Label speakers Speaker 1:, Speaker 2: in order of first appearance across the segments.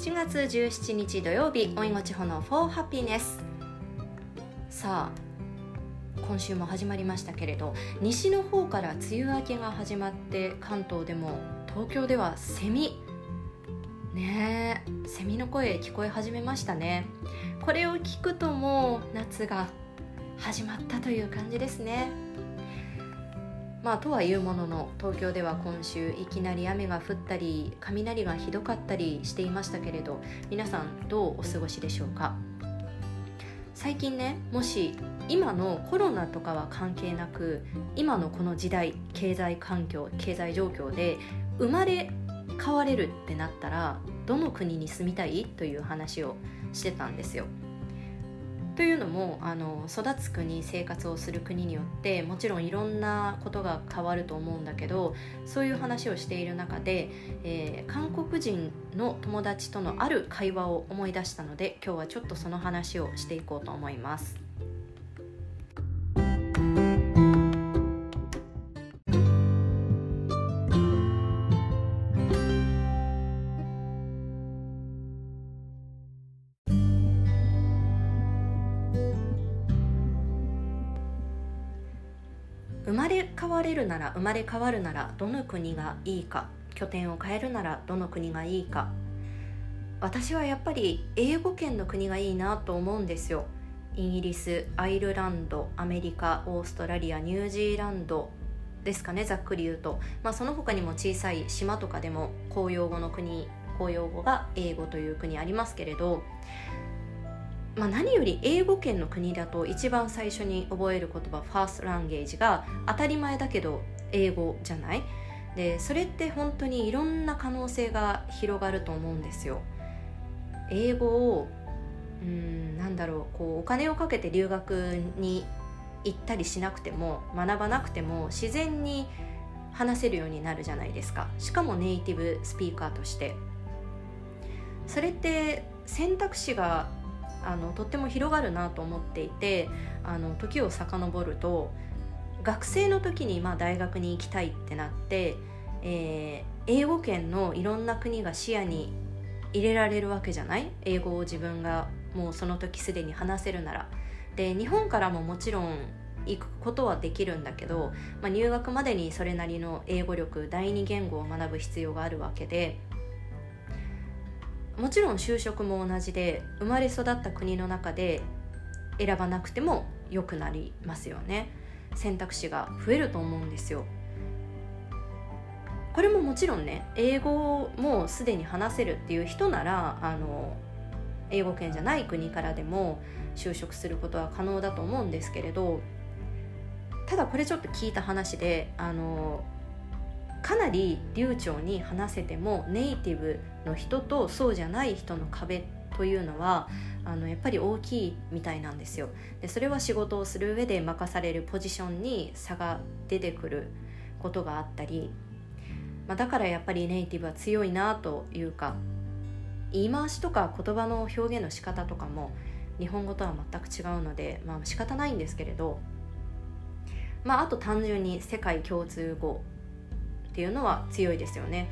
Speaker 1: 7月17日土曜日おいごちほの For Happiness さあ今週も始まりましたけれど西の方から梅雨明けが始まって関東でも東京ではセミ。ねえセミの声聞こえ始めましたね。これを聞くともう夏が始まったという感じですね。まあとはいうものの東京では今週いきなり雨が降ったり雷がひどかったりしていましたけれど皆さんどうお過ごしでしょうか？最近ねもし今のコロナとかは関係なく今のこの時代経済環境経済状況で生まれ変われるってなったらどの国に住みたい？という話をしてたんですよ。というのもあの育つ国生活をする国によってもちろんいろんなことが変わると思うんだけどそういう話をしている中で、えー、韓国人の友達とのある会話を思い出したので今日はちょっとその話をしていこうと思います。生まれ変われるなら生まれ変わるならどの国がいいか拠点を変えるならどの国がいいか。私はやっぱり英語圏の国がいいなと思うんですよ。イギリスアイルランドアメリカオーストラリアニュージーランド。ですかねざっくり言うと、まあ、その他にも小さい島とかでも公用語の国公用語が英語という国ありますけれど。まあ、何より英語圏の国だと一番最初に覚える言葉ファーストランゲージが当たり前だけど英語じゃない。でそれって本当にいろんな可能性が広がると思うんですよ。英語をうんなんだろうこうお金をかけて留学に行ったりしなくても学ばなくても自然に話せるようになるじゃないですか。しかもネイティブスピーカーとして。それって選択肢があのとっても広がるなと思っていてあの時を遡ると学生の時にまあ大学に行きたいってなって、えー、英語圏のいろんな国が視野に入れられるわけじゃない？英語を自分がもうその時すでに話せるなら。で日本からももちろん行くことはできるんだけど、まあ、入学までにそれなりの英語力第二言語を学ぶ必要があるわけでもちろん就職も同じで生まれ育った国の中で選ばなくても良くなりますよね。選択肢が増えると思うんですよ。これももちろんね英語もすでに話せるっていう人ならあの英語圏じゃない国からでも就職することは可能だと思うんですけれどただこれちょっと聞いた話であのかなり流暢に話せてもネイティブの人とそうじゃない人の壁というのはあのやっぱり大きいみたいなんですよ。でそれは仕事をする上で任されるポジションに差が出てくることがあったり、まあ、だからやっぱりネイティブは強いなというか言い回しとか言葉の表現の仕方とかも日本語とは全く違うので、まあ、仕方ないんですけれど、まあ、あと単純に世界共通語っていうのは強いですよね。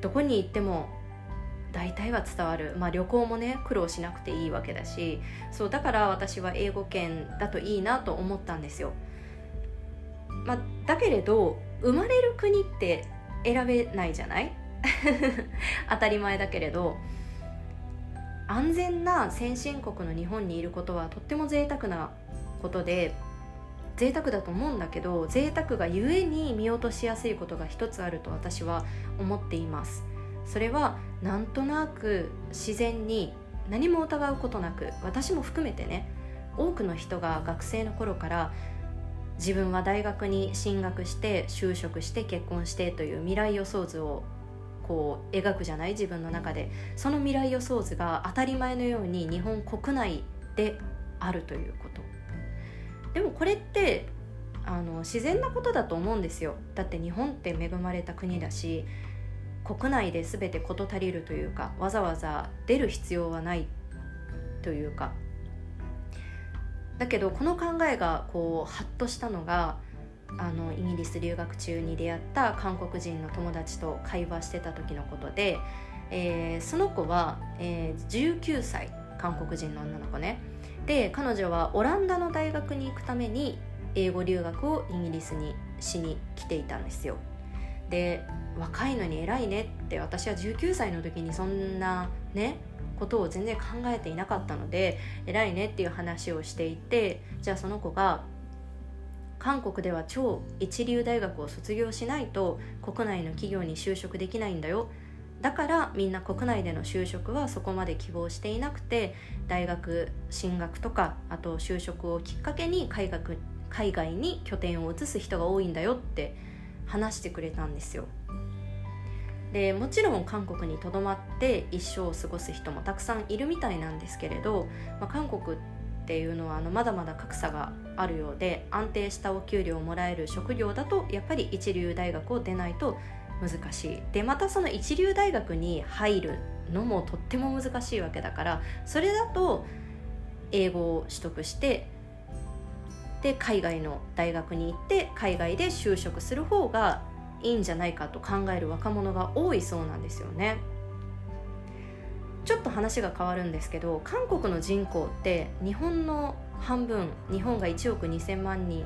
Speaker 1: どこに行っても大体は伝わる、まあ、旅行もね苦労しなくていいわけだし。そうだから私は英語圏だといいなと思ったんですよ、まあ、だけれど生まれる国って選べないじゃない？当たり前だけれど。安全な先進国の日本にいることはとっても贅沢なことで贅沢だと思うんだけど贅沢がゆえに見落としやすいことが一つあると私は思っています。それはなんとなく自然に何も疑うことなく私も含めてね多くの人が学生の頃から自分は大学に進学して就職して結婚してという未来予想図をこう描くじゃない？自分の中で。その未来予想図が当たり前のように日本国内であるということ。でもこれってあの自然なことだと思うんですよ。だって日本って恵まれた国だし国内で全て事足りるというかわざわざ出る必要はないというか。だけどこの考えがこうハッとしたのがあのイギリス留学中に出会った韓国人の友達と会話してた時のことで、えー、その子は、えー、19歳韓国人の女の子ね。で彼女はオランダの大学に行くために英語留学をイギリスにしに来ていたんですよ。で若いのに偉いねって私は19歳の時にそんなねことを全然考えていなかったので偉いねっていう話をしていてじゃあその子が韓国では超一流大学を卒業しないと国内の企業に就職できないんだよ。だからみんな国内での就職はそこまで希望していなくて大学進学とかあと就職をきっかけに海外海外に拠点を移す人が多いんだよって話してくれたんですよ。でもちろん韓国にとどまって一生を過ごす人もたくさんいるみたいなんですけれど、まあ、韓国っていうのはあのまだまだ格差があるようで安定したお給料をもらえる職業だとやっぱり一流大学を出ないと難しい。でまたその一流大学に入るのもとっても難しいわけだからそれだと英語を取得してで海外の大学に行って海外で就職する方がいいんじゃないかと考える若者が多いそうなんですよね。ちょっと話が変わるんですけど韓国の人口って日本の半分日本が1億2000万人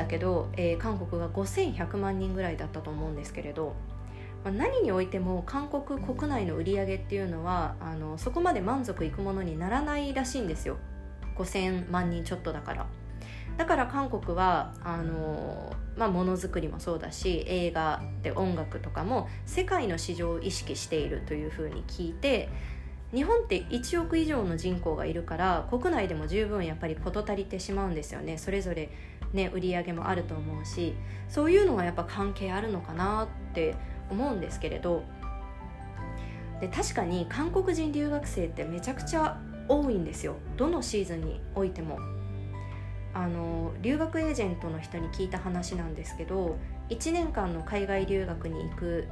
Speaker 1: だけど、えー、韓国が5100万人ぐらいだったと思うんですけれど、まあ、何においても韓国国内の売り上げっていうのはあのそこまで満足いくものにならないらしいんですよ。5000万人ちょっとだから。だから韓国はあのまあ、ものづくりもそうだし映画で音楽とかも世界の市場を意識しているというふうに聞いて日本って1億以上の人口がいるから国内でも十分やっぱり事足りてしまうんですよね。それぞれね売り上げもあると思うしそういうのはやっぱ関係あるのかなって思うんですけれど。で確かに韓国人留学生ってめちゃくちゃ多いんですよ。どのシーズンにおいても。あの留学エージェントの人に聞いた話なんですけど1年間の海外留学に行く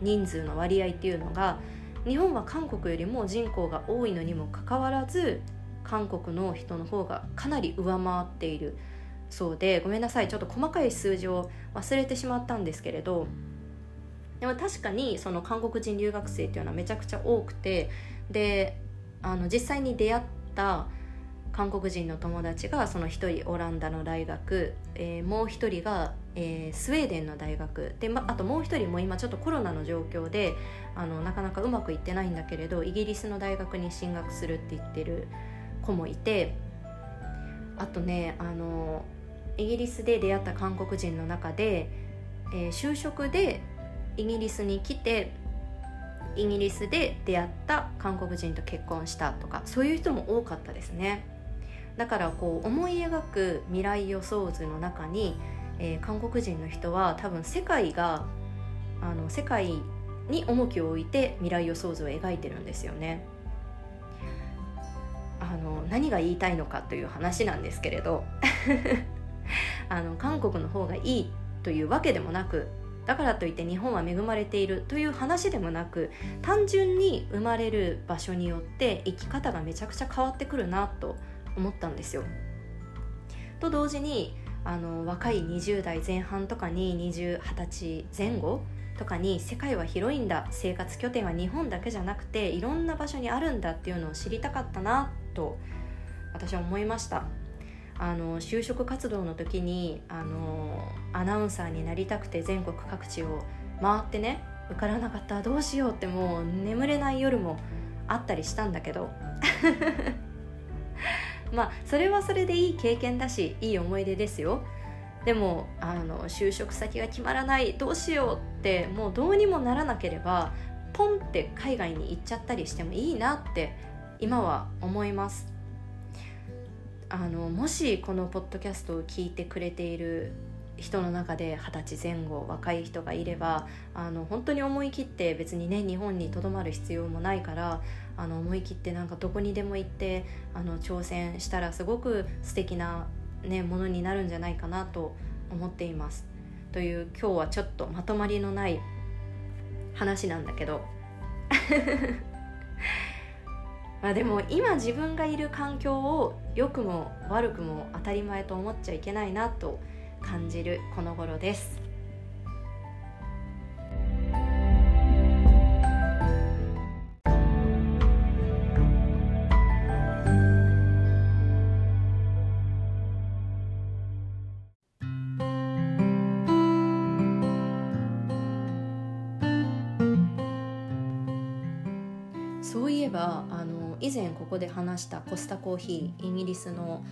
Speaker 1: 人数の割合っていうのが日本は韓国よりも人口が多いのにもかかわらず韓国の人の方がかなり上回っているそうでごめんなさいちょっと細かい数字を忘れてしまったんですけれどでも確かにその韓国人留学生っていうのはめちゃくちゃ多くてであの実際に出会った韓国人の友達がその1人オランダの大学、えー、もう1人が、えー、スウェーデンの大学で、ま、あともう1人も今ちょっとコロナの状況であのなかなかうまくいってないんだけれどイギリスの大学に進学するって言ってる子もいてあとねあのイギリスで出会った韓国人の中で、えー、就職でイギリスに来てイギリスで出会った韓国人と結婚したとかそういう人も多かったですね。だからこう思い描く未来予想図の中に、えー、韓国人の人は多分世界があの世界に重きを置いて未来予想図を描いてるんですよね。あの何が言いたいのかという話なんですけれど あの韓国の方がいいというわけでもなくだからといって日本は恵まれているという話でもなく単純に生まれる場所によって生き方がめちゃくちゃ変わってくるなと思思ったんですよ。と同時にあの若い20代前半とかに20 20歳前後とかに世界は広いんだ。生活拠点は日本だけじゃなくていろんな場所にあるんだっていうのを知りたかったなと私は思いました。あの就職活動の時にあのアナウンサーになりたくて全国各地を回ってね受からなかったどうしようってもう眠れない夜もあったりしたんだけど。まあそれはそれでいい経験だしいい思い出ですよ。でもあの就職先が決まらないどうしようってもうどうにもならなければポンって海外に行っちゃったりしてもいいなって今は思います。あのもしこのポッドキャストを聞いてくれている人の中で二十歳前後若い人がいればあの本当に思い切って別にね日本にとどまる必要もないからあの思い切ってなんかどこにでも行ってあの挑戦したらすごく素敵なねものになるんじゃないかなと思っています。という今日はちょっとまとまりのない話なんだけど まあでも今自分がいる環境を良くも悪くも当たり前と思っちゃいけないなと感じるこの頃です。そういえばあの以前ここで話したコスタコーヒーイギリスの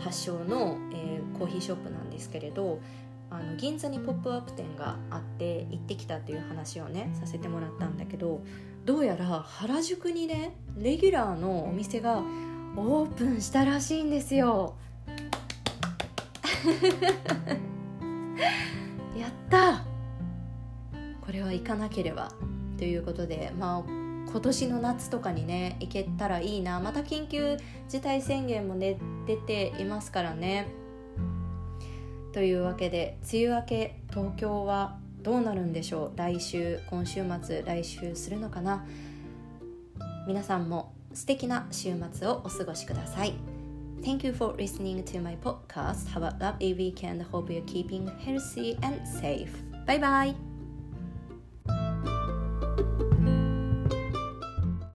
Speaker 1: 発祥の、えー、コーヒーショップなんですけれどあの銀座にポップアップ店があって行ってきたっていう話をねさせてもらったんだけどどうやら原宿にねレギュラーのお店がオープンしたらしいんですよ。やったこれは行かなければ。ということでまあ今年の夏とかにね行けたらいいなまた緊急事態宣言もね出ていますからねというわけで梅雨明け東京はどうなるんでしょう？来週今週末来週するのかな？皆さんも素敵な週末をお過ごしください Thank you for listening to my podcast. Have a lovely weekend. Hope you're keeping healthy and safe. Bye bye.